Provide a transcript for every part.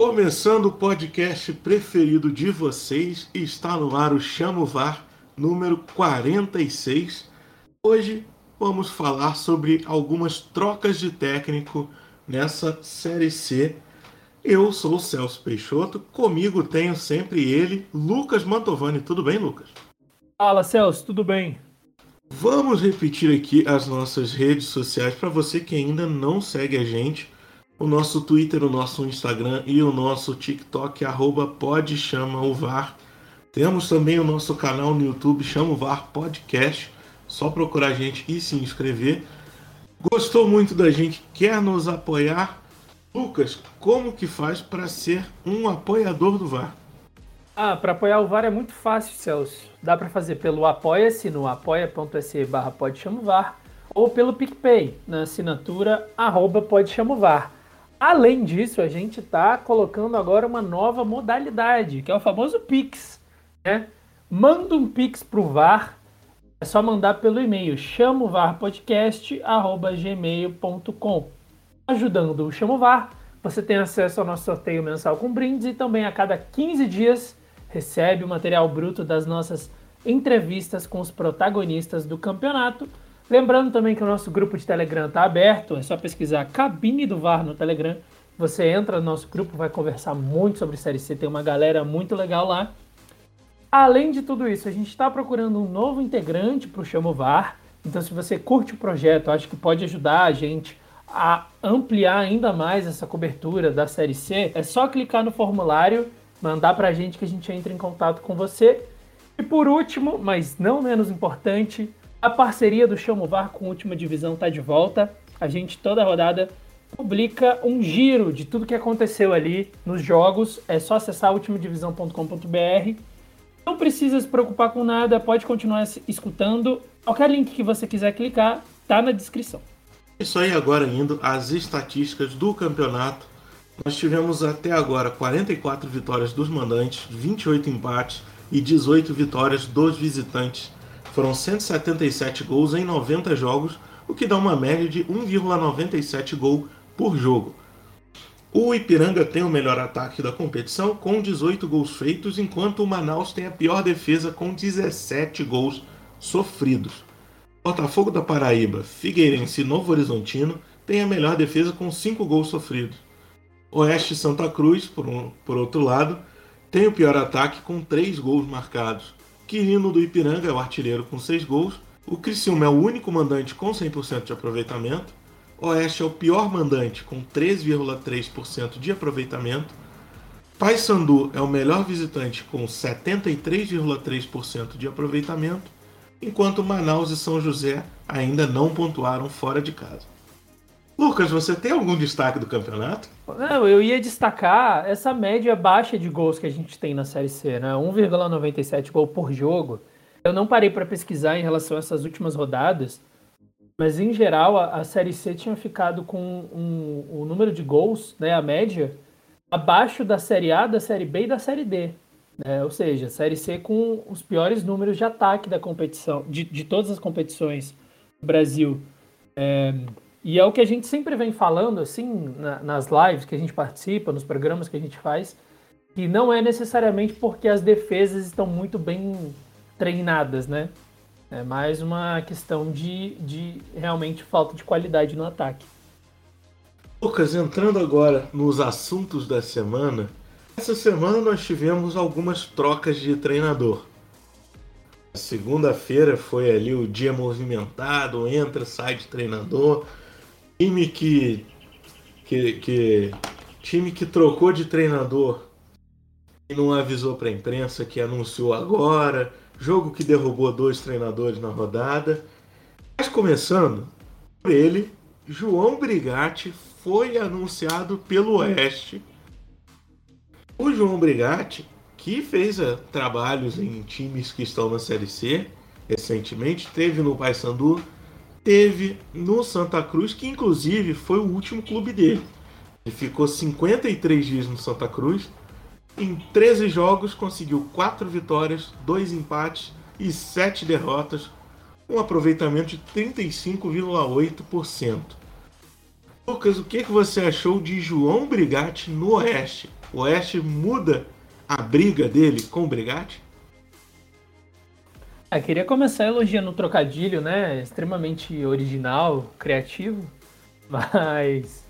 Começando o podcast preferido de vocês, está no ar o Chamo VAR número 46. Hoje vamos falar sobre algumas trocas de técnico nessa Série C. Eu sou o Celso Peixoto, comigo tenho sempre ele, Lucas Mantovani. Tudo bem, Lucas? Fala, Celso, tudo bem? Vamos repetir aqui as nossas redes sociais para você que ainda não segue a gente o nosso Twitter, o nosso Instagram e o nosso TikTok, arroba pode chama o VAR. Temos também o nosso canal no YouTube, chama o VAR Podcast. Só procurar a gente e se inscrever. Gostou muito da gente, quer nos apoiar? Lucas, como que faz para ser um apoiador do VAR? Ah, para apoiar o VAR é muito fácil, Celso. Dá para fazer pelo Apoia-se no apoia.se barra pode ou pelo PicPay na assinatura arroba pode. Além disso, a gente está colocando agora uma nova modalidade, que é o famoso Pix. Né? Manda um Pix para o VAR, é só mandar pelo e-mail chamovarpodcast.gmail.com Ajudando o Chamo VAR, você tem acesso ao nosso sorteio mensal com brindes e também a cada 15 dias recebe o material bruto das nossas entrevistas com os protagonistas do campeonato Lembrando também que o nosso grupo de Telegram está aberto, é só pesquisar Cabine do VAR no Telegram. Você entra no nosso grupo, vai conversar muito sobre Série C, tem uma galera muito legal lá. Além de tudo isso, a gente está procurando um novo integrante para o Chamo VAR. Então, se você curte o projeto, acho que pode ajudar a gente a ampliar ainda mais essa cobertura da Série C, é só clicar no formulário, mandar para a gente que a gente entra em contato com você. E por último, mas não menos importante, a parceria do Chamovar com a Última Divisão está de volta. A gente toda rodada publica um giro de tudo que aconteceu ali nos jogos. É só acessar ultimadivisão.com.br. Não precisa se preocupar com nada, pode continuar escutando. Qualquer link que você quiser clicar está na descrição. Isso aí agora indo às estatísticas do campeonato. Nós tivemos até agora 44 vitórias dos mandantes, 28 empates e 18 vitórias dos visitantes. Foram 177 gols em 90 jogos, o que dá uma média de 1,97 gol por jogo. O Ipiranga tem o melhor ataque da competição, com 18 gols feitos, enquanto o Manaus tem a pior defesa, com 17 gols sofridos. Botafogo da Paraíba, Figueirense e Novo Horizontino têm a melhor defesa, com 5 gols sofridos. Oeste Santa Cruz, por, um, por outro lado, tem o pior ataque, com 3 gols marcados. Quirino do Ipiranga é o artilheiro com 6 gols. O Criciúma é o único mandante com 100% de aproveitamento. Oeste é o pior mandante com 3,3% de aproveitamento. Paysandu é o melhor visitante com 73,3% de aproveitamento, enquanto Manaus e São José ainda não pontuaram fora de casa. Lucas, você tem algum destaque do campeonato? Não, eu ia destacar essa média baixa de gols que a gente tem na Série C, né? 1,97 gol por jogo. Eu não parei para pesquisar em relação a essas últimas rodadas, mas em geral a, a Série C tinha ficado com um, um, um, número de gols, né, a média, abaixo da Série A, da Série B e da Série D. Né? Ou seja, a Série C com os piores números de ataque da competição, de, de todas as competições do Brasil. É, e é o que a gente sempre vem falando, assim, na, nas lives que a gente participa, nos programas que a gente faz, que não é necessariamente porque as defesas estão muito bem treinadas, né? É mais uma questão de, de realmente falta de qualidade no ataque. Lucas, entrando agora nos assuntos da semana, essa semana nós tivemos algumas trocas de treinador. Segunda-feira foi ali o dia movimentado, entra, sai de treinador, time que, que, que time que trocou de treinador e não avisou para a imprensa que anunciou agora, jogo que derrubou dois treinadores na rodada. Mas começando por ele, João Brigatti foi anunciado pelo Oeste. O João Brigatti, que fez uh, trabalhos em times que estão na Série C recentemente, teve no Paysandu, teve no Santa Cruz, que inclusive foi o último clube dele. Ele ficou 53 dias no Santa Cruz. Em 13 jogos conseguiu 4 vitórias, 2 empates e 7 derrotas, um aproveitamento de 35,8%. Lucas, o que você achou de João Brigatti no Oeste? O Oeste muda a briga dele com o Brigatti? Eu é, queria começar elogiando o trocadilho, né? Extremamente original, criativo. Mas.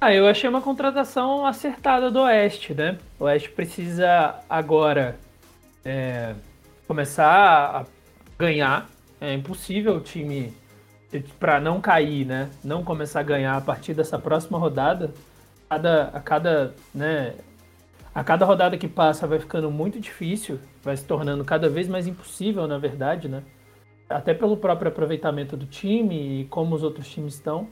Ah, eu achei uma contratação acertada do Oeste, né? O Oeste precisa agora é, começar a ganhar. É impossível o time, para não cair, né? Não começar a ganhar a partir dessa próxima rodada. Cada, a cada né, a cada rodada que passa vai ficando muito difícil, vai se tornando cada vez mais impossível, na verdade, né? Até pelo próprio aproveitamento do time e como os outros times estão.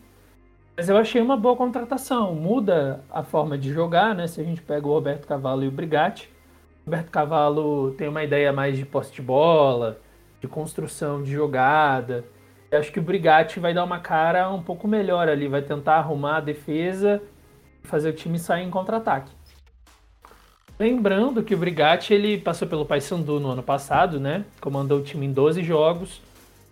Mas eu achei uma boa contratação. Muda a forma de jogar, né? Se a gente pega o Roberto Cavallo e o Brigatti. O Roberto Cavallo tem uma ideia mais de posse de bola, de construção de jogada. Eu acho que o Brigatti vai dar uma cara um pouco melhor ali, vai tentar arrumar a defesa e fazer o time sair em contra-ataque. Lembrando que o Brigatti ele passou pelo Paysandu no ano passado, né? Comandou o time em 12 jogos,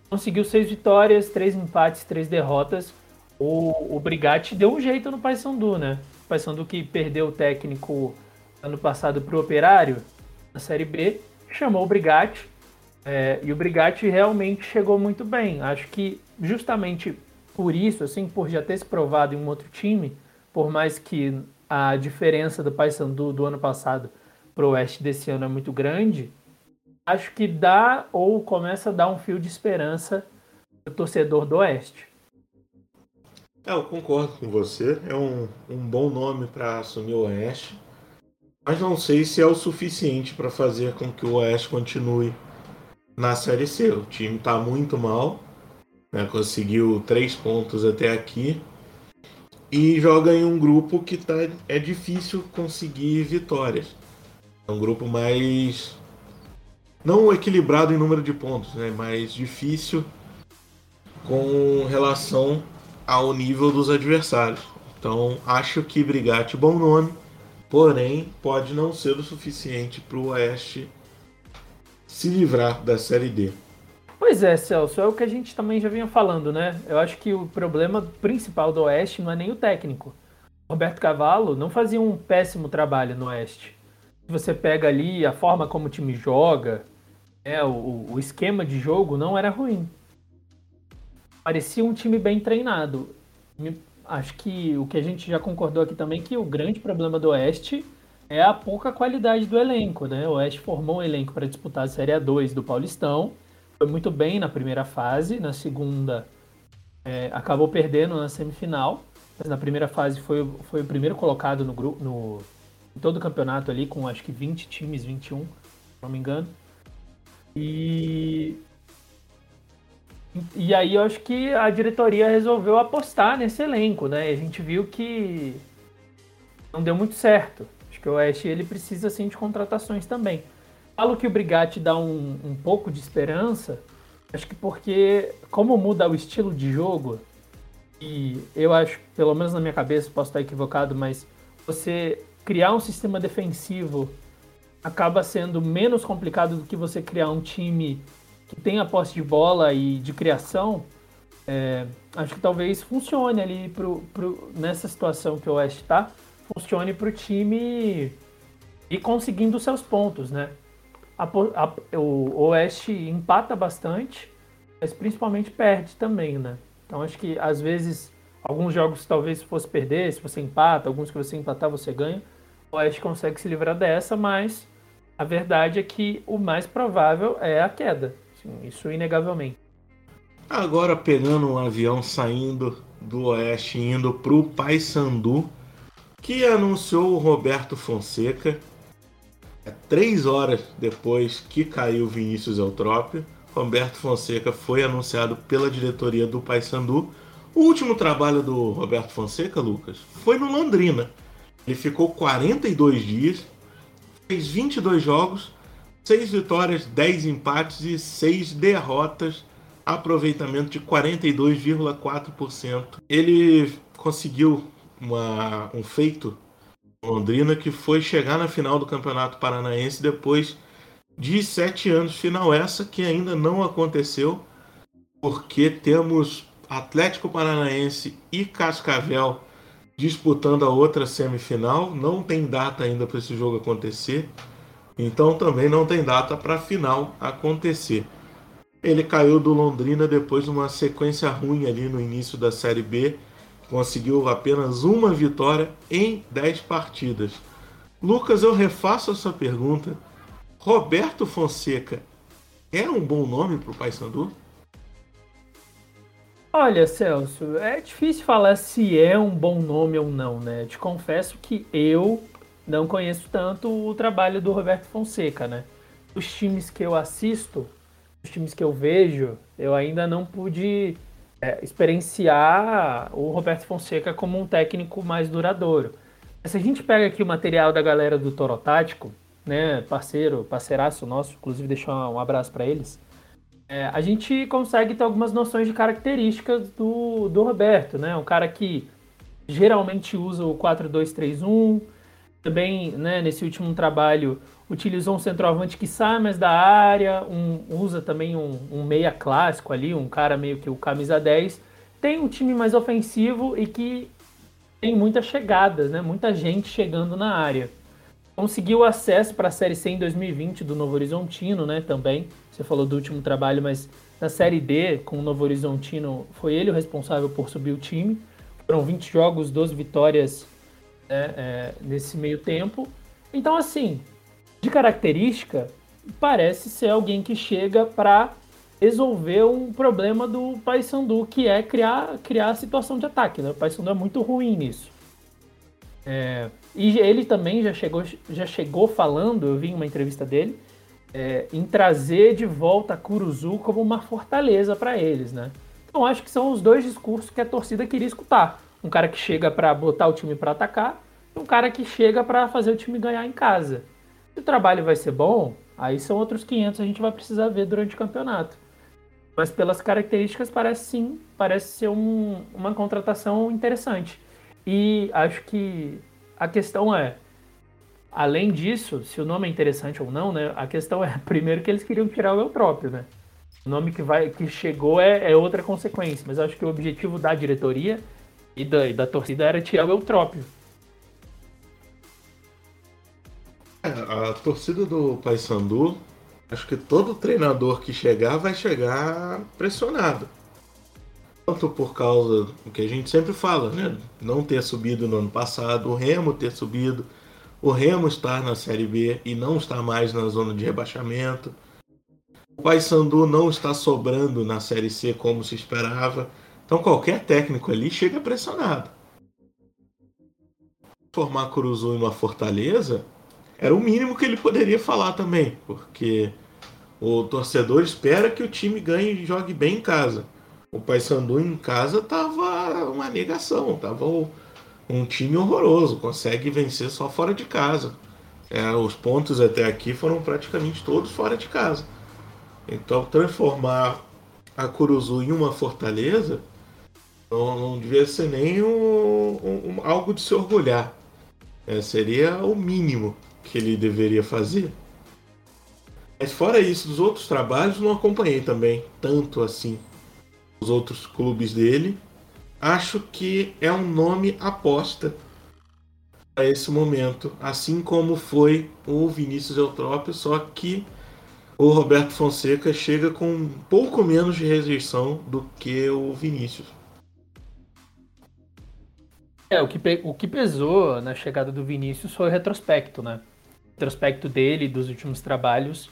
conseguiu 6 vitórias, 3 empates, 3 derrotas. O, o Brigatti deu um jeito no Paysandu, né? O Paysandu que perdeu o técnico ano passado para o Operário na Série B, chamou o Brigatti é, e o Brigatti realmente chegou muito bem. Acho que justamente por isso, assim, por já ter se provado em um outro time, por mais que a diferença do Paysandu do ano passado para o Oeste desse ano é muito grande, acho que dá ou começa a dar um fio de esperança para o torcedor do Oeste. É, eu concordo com você. É um, um bom nome para assumir o Oeste. Mas não sei se é o suficiente para fazer com que o Oeste continue na Série C. O time está muito mal. Né? Conseguiu três pontos até aqui e joga em um grupo que tá, é difícil conseguir vitórias. É um grupo mais. não equilibrado em número de pontos, né? mais difícil com relação ao nível dos adversários. Então acho que Brigatti bom nome, porém pode não ser o suficiente para o Oeste se livrar da Série D. Pois é, Celso, é o que a gente também já vinha falando, né? Eu acho que o problema principal do Oeste não é nem o técnico. Roberto Cavallo não fazia um péssimo trabalho no Oeste. Você pega ali a forma como o time joga, é, o, o esquema de jogo não era ruim. Parecia um time bem treinado. Acho que o que a gente já concordou aqui também que o grande problema do Oeste é a pouca qualidade do elenco, né? O Oeste formou um elenco para disputar a Série A2 do Paulistão foi muito bem na primeira fase, na segunda é, acabou perdendo na semifinal, mas na primeira fase foi, foi o primeiro colocado no grupo, no, em todo o campeonato ali, com acho que 20 times, 21, se não me engano. E, e aí eu acho que a diretoria resolveu apostar nesse elenco, né? E a gente viu que não deu muito certo. Acho que o Oeste ele precisa assim de contratações também falo que o Brigatti dá um, um pouco de esperança, acho que porque, como muda o estilo de jogo, e eu acho, pelo menos na minha cabeça, posso estar equivocado, mas você criar um sistema defensivo acaba sendo menos complicado do que você criar um time que tenha posse de bola e de criação. É, acho que talvez funcione ali pro, pro, nessa situação que o Oeste está, funcione para o time ir conseguindo seus pontos, né? A, a, o Oeste empata bastante, mas principalmente perde também, né? Então acho que às vezes alguns jogos talvez se fosse perder, se você empata, alguns que você empatar você ganha, o Oeste consegue se livrar dessa, mas a verdade é que o mais provável é a queda, assim, isso inegavelmente. Agora pegando um avião saindo do Oeste indo para o Paysandu, que anunciou o Roberto Fonseca três horas depois que caiu Vinícius Eutrópio, Roberto Fonseca foi anunciado pela diretoria do Paysandu. O último trabalho do Roberto Fonseca, Lucas, foi no Londrina. Ele ficou 42 dias, fez 22 jogos, 6 vitórias, 10 empates e 6 derrotas, aproveitamento de 42,4%. Ele conseguiu uma, um feito Londrina, que foi chegar na final do Campeonato Paranaense depois de sete anos. Final essa que ainda não aconteceu, porque temos Atlético Paranaense e Cascavel disputando a outra semifinal. Não tem data ainda para esse jogo acontecer. Então também não tem data para a final acontecer. Ele caiu do Londrina depois de uma sequência ruim ali no início da Série B. Conseguiu apenas uma vitória em 10 partidas. Lucas, eu refaço essa pergunta. Roberto Fonseca é um bom nome para o Paysandu? Olha, Celso, é difícil falar se é um bom nome ou não, né? Te confesso que eu não conheço tanto o trabalho do Roberto Fonseca, né? Os times que eu assisto, os times que eu vejo, eu ainda não pude é, experienciar o Roberto Fonseca como um técnico mais duradouro. Se a gente pega aqui o material da galera do Toro Tático, né, parceiro, parceiraço nosso, inclusive deixar um abraço para eles, é, a gente consegue ter algumas noções de características do, do Roberto, né? Um cara que geralmente usa o 4-2-3-1, também, né, nesse último trabalho, utilizou um centroavante que sai mais da área, um, usa também um, um, meia clássico ali, um cara meio que o camisa 10. Tem um time mais ofensivo e que tem muitas chegadas, né? Muita gente chegando na área. Conseguiu acesso para a Série C em 2020 do Novo Horizontino, né? Também. Você falou do último trabalho, mas na Série D, com o Novo Horizontino, foi ele o responsável por subir o time. Foram 20 jogos, 12 vitórias né, é, nesse meio tempo. Então, assim, de característica, parece ser alguém que chega para resolver um problema do Paysandu, que é criar, criar a situação de ataque. Né? O Paysandu é muito ruim nisso. É, e ele também já chegou, já chegou falando, eu vi uma entrevista dele, é, em trazer de volta a Curuzu como uma fortaleza para eles, né? Então acho que são os dois discursos que a torcida queria escutar. Um cara que chega para botar o time para atacar e um cara que chega para fazer o time ganhar em casa. Se o trabalho vai ser bom, aí são outros 500 a gente vai precisar ver durante o campeonato. Mas pelas características parece sim, parece ser um, uma contratação interessante. E acho que a questão é, além disso, se o nome é interessante ou não, né? A questão é, primeiro que eles queriam tirar o Eutrópio, né? O nome que, vai, que chegou é, é outra consequência, mas acho que o objetivo da diretoria e da, e da torcida era tirar o Eutrópio. A torcida do Paysandu, acho que todo treinador que chegar vai chegar pressionado. Tanto por causa do que a gente sempre fala, né? Não ter subido no ano passado, o Remo ter subido, o Remo estar na Série B e não estar mais na zona de rebaixamento. O Paysandu não está sobrando na Série C como se esperava. Então qualquer técnico ali chega pressionado. Formar Curuzu em uma Fortaleza era o mínimo que ele poderia falar também, porque o torcedor espera que o time ganhe e jogue bem em casa. O Paysandu em casa tava uma negação, tava um time horroroso, consegue vencer só fora de casa. É, os pontos até aqui foram praticamente todos fora de casa. Então transformar a Curuzu em uma fortaleza não, não devia ser nem um, um, algo de se orgulhar. É, seria o mínimo que ele deveria fazer. Mas fora isso, dos outros trabalhos não acompanhei também tanto assim os outros clubes dele. Acho que é um nome aposta a esse momento, assim como foi o Vinícius Eutrópio, só que o Roberto Fonseca chega com um pouco menos de rejeição do que o Vinícius. É, o que, o que pesou na chegada do Vinícius foi o retrospecto, né? Retrospecto dele, dos últimos trabalhos,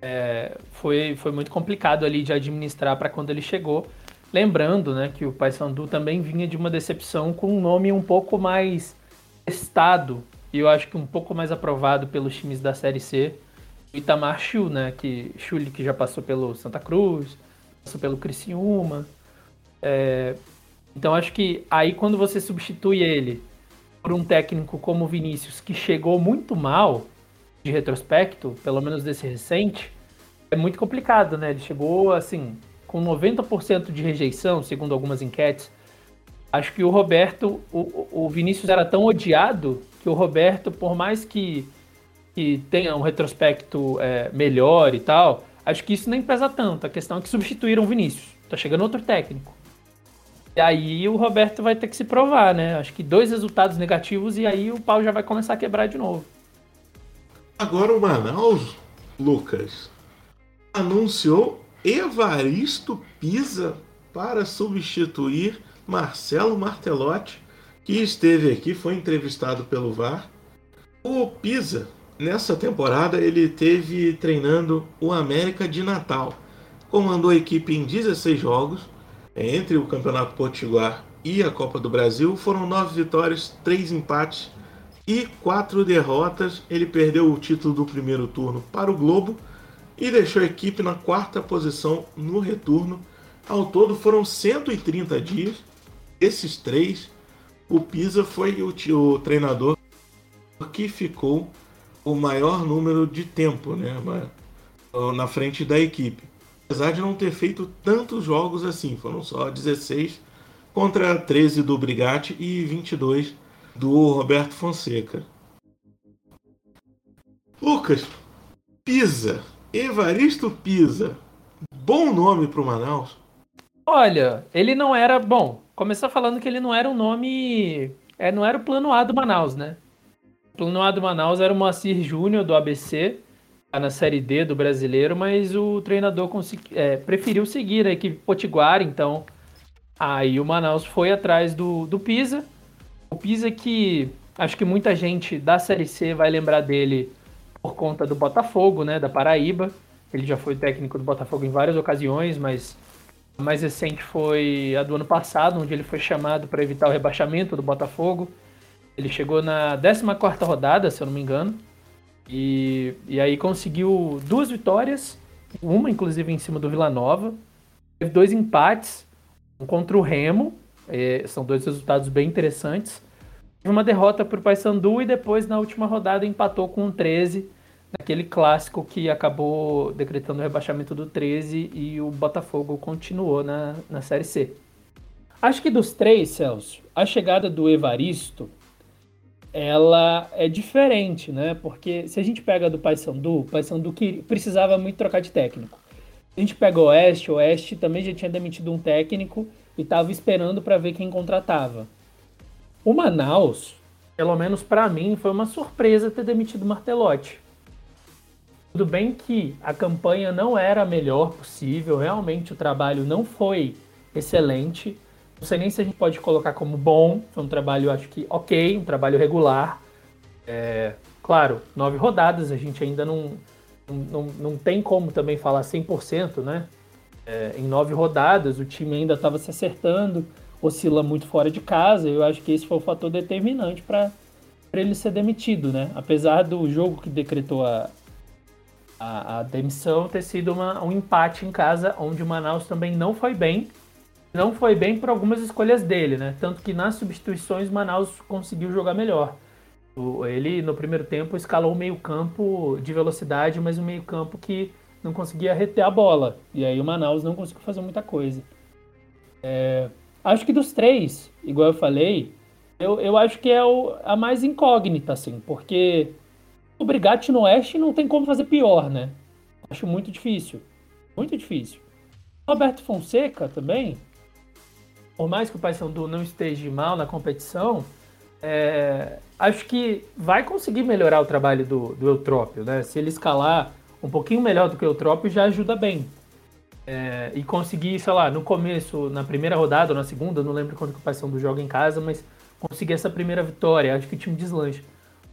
é, foi, foi muito complicado ali de administrar para quando ele chegou. Lembrando né, que o Paysandu também vinha de uma decepção com um nome um pouco mais testado e eu acho que um pouco mais aprovado pelos times da Série C. Itamar Chu, né, que, Chuli, que já passou pelo Santa Cruz, passou pelo Criciúma. É, então acho que aí quando você substitui ele por um técnico como o Vinícius, que chegou muito mal, de retrospecto, pelo menos desse recente, é muito complicado, né? Ele chegou, assim, com 90% de rejeição, segundo algumas enquetes. Acho que o Roberto, o, o Vinícius era tão odiado que o Roberto, por mais que, que tenha um retrospecto é, melhor e tal, acho que isso nem pesa tanto. A questão é que substituíram o Vinícius. Tá chegando outro técnico. E aí o Roberto vai ter que se provar, né? Acho que dois resultados negativos e aí o pau já vai começar a quebrar de novo. Agora o Manaus, Lucas, anunciou Evaristo Pisa para substituir Marcelo Martelotti, que esteve aqui, foi entrevistado pelo VAR. O Pisa, nessa temporada, ele teve treinando o América de Natal. Comandou a equipe em 16 jogos, é, entre o Campeonato Potiguar e a Copa do Brasil. Foram nove vitórias, três empates e quatro derrotas. Ele perdeu o título do primeiro turno para o Globo e deixou a equipe na quarta posição no retorno. Ao todo foram 130 dias. Esses três, o Pisa foi o, o treinador que ficou o maior número de tempo né, na frente da equipe. Apesar de não ter feito tantos jogos assim, foram só 16 contra 13 do Brigatti e 22 do Roberto Fonseca. Lucas, Pisa Evaristo Pisa. Bom nome para o Manaus. Olha, ele não era. Bom, começar falando que ele não era um nome. É, não era o plano A do Manaus, né? O plano A do Manaus era o Moacir Júnior do ABC, tá na Série D do brasileiro, mas o treinador consegui, é, preferiu seguir a equipe Potiguar, então. Aí o Manaus foi atrás do, do Pisa. O Pisa que acho que muita gente da Série C vai lembrar dele por conta do Botafogo, né, da Paraíba. Ele já foi técnico do Botafogo em várias ocasiões, mas a mais recente foi a do ano passado, onde ele foi chamado para evitar o rebaixamento do Botafogo. Ele chegou na 14ª rodada, se eu não me engano, e, e aí conseguiu duas vitórias, uma inclusive em cima do Vila Nova, teve dois empates, um contra o Remo, é, são dois resultados bem interessantes, uma derrota para o Paysandu e depois na última rodada empatou com o 13, naquele clássico que acabou decretando o rebaixamento do 13 e o Botafogo continuou na, na Série C. Acho que dos três, Celso, a chegada do Evaristo ela é diferente, né? Porque se a gente pega do Paysandu, o Paysandu que precisava muito trocar de técnico. A gente pega o Oeste, o Oeste também já tinha demitido um técnico e estava esperando para ver quem contratava. O Manaus, pelo menos para mim, foi uma surpresa ter demitido o Martelotti. Tudo bem que a campanha não era a melhor possível, realmente o trabalho não foi excelente. Não sei nem se a gente pode colocar como bom, foi um trabalho, acho que ok, um trabalho regular. É, claro, nove rodadas, a gente ainda não, não, não tem como também falar 100%, né? É, em nove rodadas, o time ainda estava se acertando oscila muito fora de casa. Eu acho que esse foi o fator determinante para ele ser demitido, né? Apesar do jogo que decretou a, a, a demissão ter sido uma, um empate em casa, onde o Manaus também não foi bem. Não foi bem por algumas escolhas dele, né? Tanto que nas substituições Manaus conseguiu jogar melhor. Ele, no primeiro tempo, escalou o meio-campo de velocidade, mas um meio-campo que não conseguia reter a bola. E aí o Manaus não conseguiu fazer muita coisa. É, Acho que dos três, igual eu falei, eu, eu acho que é o, a mais incógnita, assim, porque o Brigatti no Oeste não tem como fazer pior, né? Acho muito difícil. Muito difícil. Roberto Fonseca também, por mais que o Paysandu não esteja mal na competição, é, acho que vai conseguir melhorar o trabalho do, do Eutrópio, né? Se ele escalar um pouquinho melhor do que o Eutrópio, já ajuda bem. É, e conseguir, sei lá, no começo, na primeira rodada ou na segunda, não lembro quando que o Paysandu joga em casa, mas conseguir essa primeira vitória, acho que o time deslancha.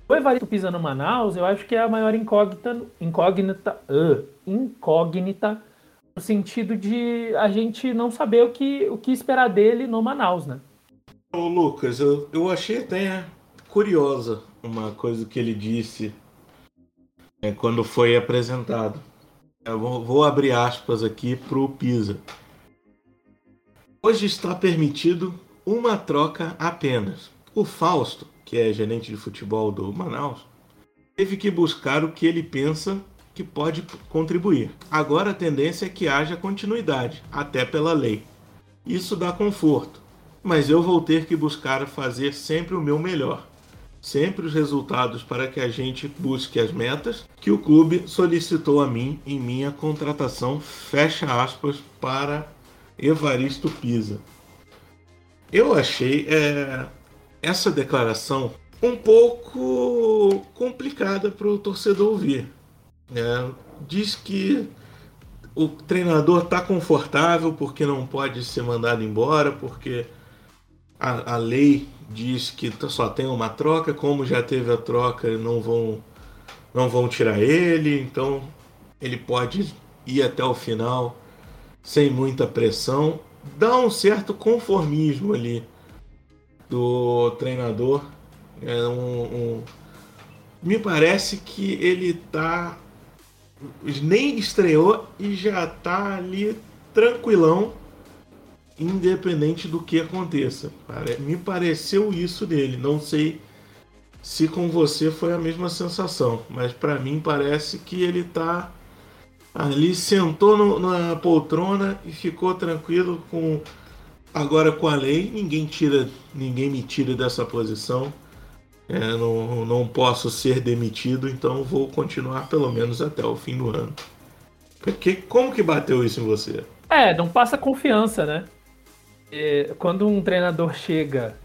O Evaristo pisando no Manaus, eu acho que é a maior incógnita, incógnita, uh, incógnita no sentido de a gente não saber o que, o que esperar dele no Manaus, né? Ô Lucas, eu, eu achei até curiosa uma coisa que ele disse é, quando foi apresentado. Eu vou abrir aspas aqui para o Pisa. Hoje está permitido uma troca apenas. O Fausto, que é gerente de futebol do Manaus, teve que buscar o que ele pensa que pode contribuir. Agora a tendência é que haja continuidade, até pela lei. Isso dá conforto, mas eu vou ter que buscar fazer sempre o meu melhor sempre os resultados para que a gente busque as metas que o clube solicitou a mim em minha contratação, fecha aspas, para Evaristo Pisa. Eu achei é, essa declaração um pouco complicada para o torcedor ouvir. É, diz que o treinador está confortável porque não pode ser mandado embora, porque a, a, lei diz que só tem uma troca, como já teve a troca, não vão, não vão tirar ele, então ele pode ir até o final sem muita pressão. Dá um certo conformismo ali do treinador. É um, um... Me parece que ele tá. Nem estreou e já tá ali tranquilão, independente do que aconteça. Me pareceu isso dele. Não sei se com você foi a mesma sensação, mas para mim parece que ele tá ali sentou no, na poltrona e ficou tranquilo com agora com a lei. Ninguém tira ninguém me tira dessa posição. É, não, não posso ser demitido então vou continuar pelo menos até o fim do ano. Porque como que bateu isso em você? É não passa confiança né quando um treinador chega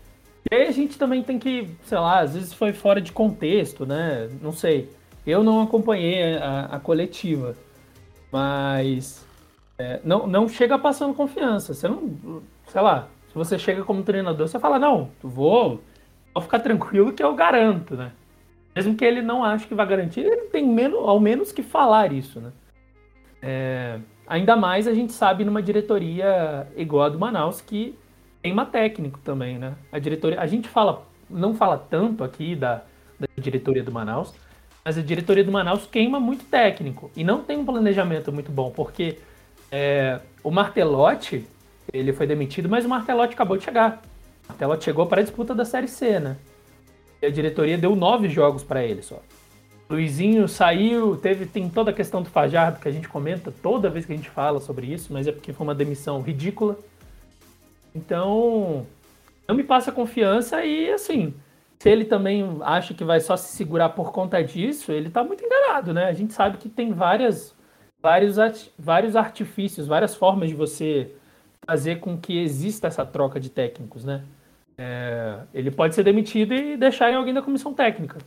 e aí a gente também tem que sei lá às vezes foi fora de contexto né não sei eu não acompanhei a, a coletiva mas é, não, não chega passando confiança. Você não, sei lá, se você chega como treinador, você fala, não, vou, vou ficar tranquilo que eu garanto, né? Mesmo que ele não ache que vai garantir, ele tem menos, ao menos que falar isso, né? É, ainda mais a gente sabe numa diretoria igual a do Manaus que queima técnico também, né? A diretoria, a gente fala, não fala tanto aqui da, da diretoria do Manaus, mas a diretoria do Manaus queima muito técnico e não tem um planejamento muito bom, porque é, o Martelotti, ele foi demitido, mas o Martelotti acabou de chegar. O Martelotti chegou para a disputa da Série C, né? E a diretoria deu nove jogos para ele só. Luizinho saiu, teve tem toda a questão do Fajardo que a gente comenta toda vez que a gente fala sobre isso, mas é porque foi uma demissão ridícula. Então, não me passa confiança e assim, se ele também acha que vai só se segurar por conta disso, ele está muito enganado, né? A gente sabe que tem várias, vários, vários artifícios, várias formas de você fazer com que exista essa troca de técnicos, né? É, ele pode ser demitido e deixar em alguém da comissão técnica.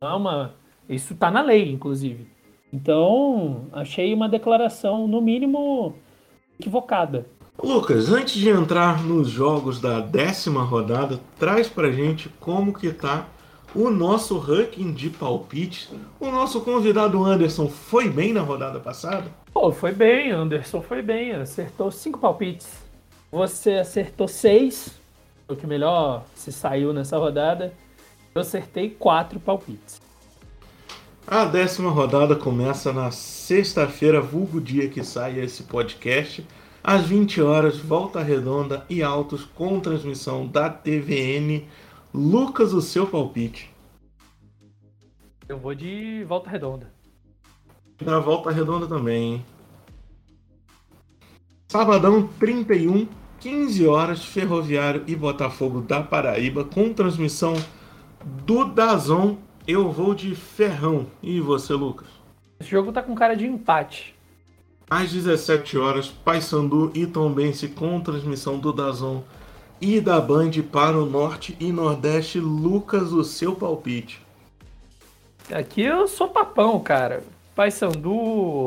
Não, é uma, isso está na lei, inclusive. Então, achei uma declaração, no mínimo, equivocada. Lucas, antes de entrar nos jogos da décima rodada, traz pra gente como que tá o nosso ranking de palpites. O nosso convidado Anderson foi bem na rodada passada? Pô, foi bem, Anderson foi bem, acertou cinco palpites. Você acertou seis, o que melhor se saiu nessa rodada. Eu acertei quatro palpites. A décima rodada começa na sexta-feira, vulgo dia que sai esse podcast. Às 20 horas, Volta Redonda e Altos com transmissão da TVN. Lucas, o seu palpite. Eu vou de Volta Redonda. Na Volta Redonda também, hein? Sabadão 31, 15 horas, Ferroviário e Botafogo da Paraíba com transmissão do Dazon. Eu vou de Ferrão. E você, Lucas? Esse jogo tá com cara de empate. Às 17 horas, Paysandu e Tombense com transmissão do Dazon e da Band para o Norte e Nordeste. Lucas, o seu palpite. Aqui eu sou papão, cara. Paysandu,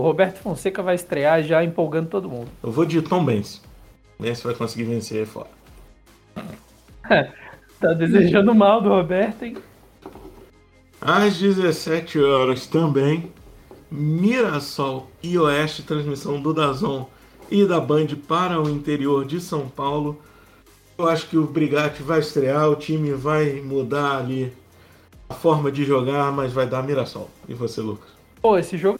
Roberto Fonseca vai estrear já empolgando todo mundo. Eu vou de Tombense. Esse vai conseguir vencer aí fora. tá desejando mal do Roberto, hein? Às 17 horas também, Mirassol e Oeste, transmissão do Dazon e da Band para o interior de São Paulo. Eu acho que o Brigatti vai estrear, o time vai mudar ali a forma de jogar, mas vai dar Mirassol. E você, Lucas? Pô, esse jogo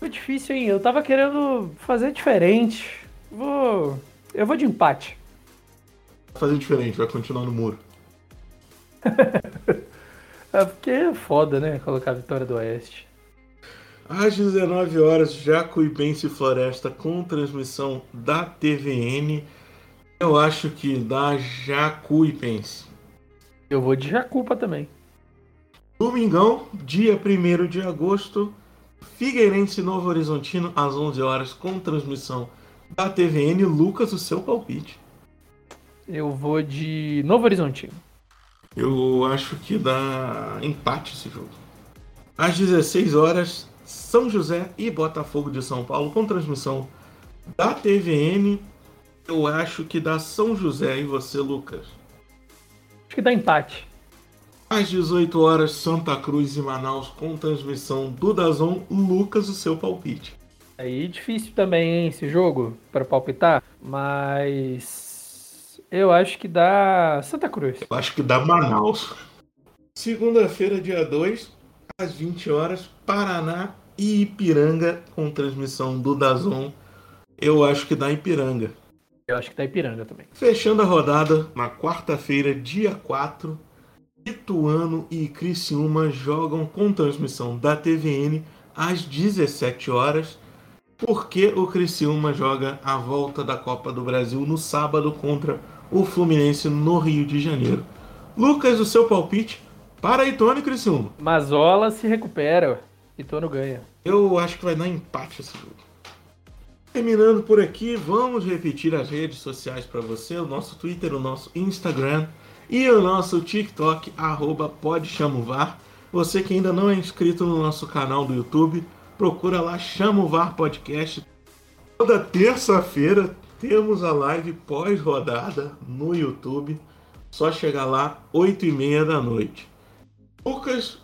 foi difícil, hein? Eu tava querendo fazer diferente. Vou. Eu vou de empate. Fazer diferente, vai continuar no muro. é porque é foda, né? Colocar a vitória do Oeste. Às 19 horas, Jacuipense Floresta com transmissão da TVN. Eu acho que dá Jacuipense. Eu vou de Jacupa também. Domingão, dia 1 de agosto, Figueirense Novo Horizontino às 11 horas com transmissão da TVN. Lucas, o seu palpite. Eu vou de Novo Horizontino. Eu acho que dá empate esse jogo. Às 16 horas, São José e Botafogo de São Paulo com transmissão da TVN. Eu acho que dá São José e você, Lucas. Acho que dá empate. Às 18 horas, Santa Cruz e Manaus com transmissão do Dazon. Lucas, o seu palpite. Aí difícil também, hein, esse jogo para palpitar, mas eu acho que dá Santa Cruz. Eu acho que dá Manaus. Segunda-feira, dia 2, às 20 horas, Paraná e Ipiranga com transmissão do Dazon. Eu acho que dá Ipiranga. Eu acho que dá Ipiranga também. Fechando a rodada, na quarta-feira, dia 4, Ituano e Criciúma jogam com transmissão da TVN às 17 horas, porque o Criciúma joga a volta da Copa do Brasil no sábado contra o Fluminense no Rio de Janeiro. Lucas, o seu palpite para Ituano e Criciúma? Mazola se recupera, Ituano ganha. Eu acho que vai dar empate esse jogo. Terminando por aqui, vamos repetir as redes sociais para você, o nosso Twitter, o nosso Instagram e o nosso TikTok, arroba podchamovar. Você que ainda não é inscrito no nosso canal do YouTube, procura lá Chama o VAR Podcast. Toda terça-feira temos a live pós-rodada no YouTube. Só chegar lá, 8 e meia da noite. Lucas,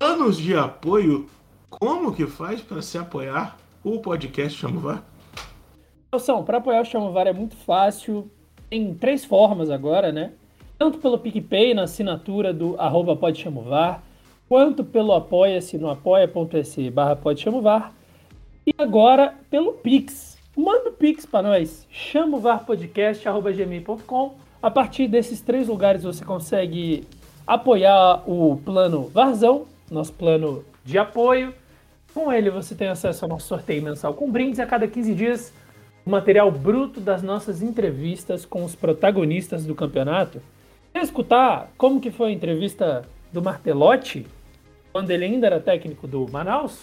anos de apoio, como que faz para se apoiar o podcast Chama o VAR? São, para apoiar o Chama o VAR é muito fácil. Tem três formas agora, né? tanto pelo PicPay na assinatura do arroba pode chamovar, quanto pelo apoia-se no apoia.se barra pode chamovar, e agora pelo Pix. Manda o Pix para nós, chamovarpodcast.gmail.com. A partir desses três lugares você consegue apoiar o plano Varzão, nosso plano de apoio. Com ele você tem acesso ao nosso sorteio mensal com brindes a cada 15 dias, o material bruto das nossas entrevistas com os protagonistas do campeonato Quer escutar como que foi a entrevista do Martelotti, quando ele ainda era técnico do Manaus?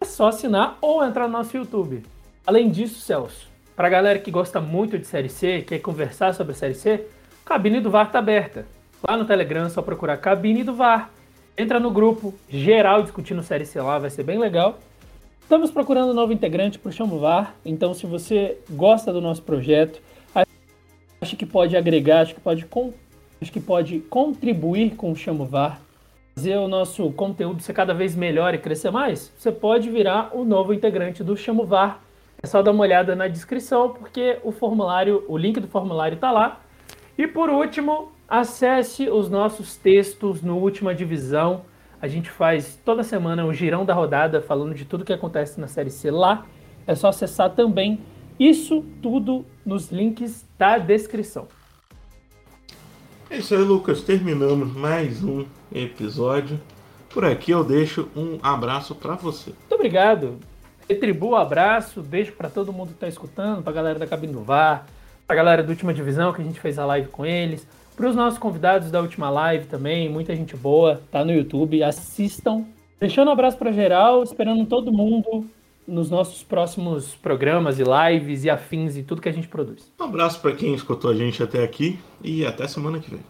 É só assinar ou entrar no nosso YouTube. Além disso, Celso, para a galera que gosta muito de Série C, quer conversar sobre Série C, cabine do VAR está aberta. Lá no Telegram é só procurar Cabine do VAR. Entra no grupo geral discutindo Série C lá, vai ser bem legal. Estamos procurando um novo integrante para o Chamo VAR, então se você gosta do nosso projeto, acha que pode agregar, acho que pode acho que pode contribuir com o Chamo VAR, fazer o nosso conteúdo ser cada vez melhor e crescer mais, você pode virar o novo integrante do Chamo VAR. É só dar uma olhada na descrição, porque o formulário, o link do formulário está lá. E por último, acesse os nossos textos no Última Divisão. A gente faz toda semana o girão da rodada, falando de tudo que acontece na Série C lá. É só acessar também. Isso tudo nos links da descrição. É isso aí, Lucas. Terminamos mais um episódio. Por aqui eu deixo um abraço para você. Muito obrigado. Retribuo o abraço, beijo para todo mundo que está escutando, para a galera da Cabine do VAR, para a galera da Última Divisão, que a gente fez a live com eles, para os nossos convidados da última live também, muita gente boa, tá no YouTube, assistam. Deixando um abraço para geral, esperando todo mundo nos nossos próximos programas e lives e afins e tudo que a gente produz. Um abraço para quem escutou a gente até aqui e até semana que vem.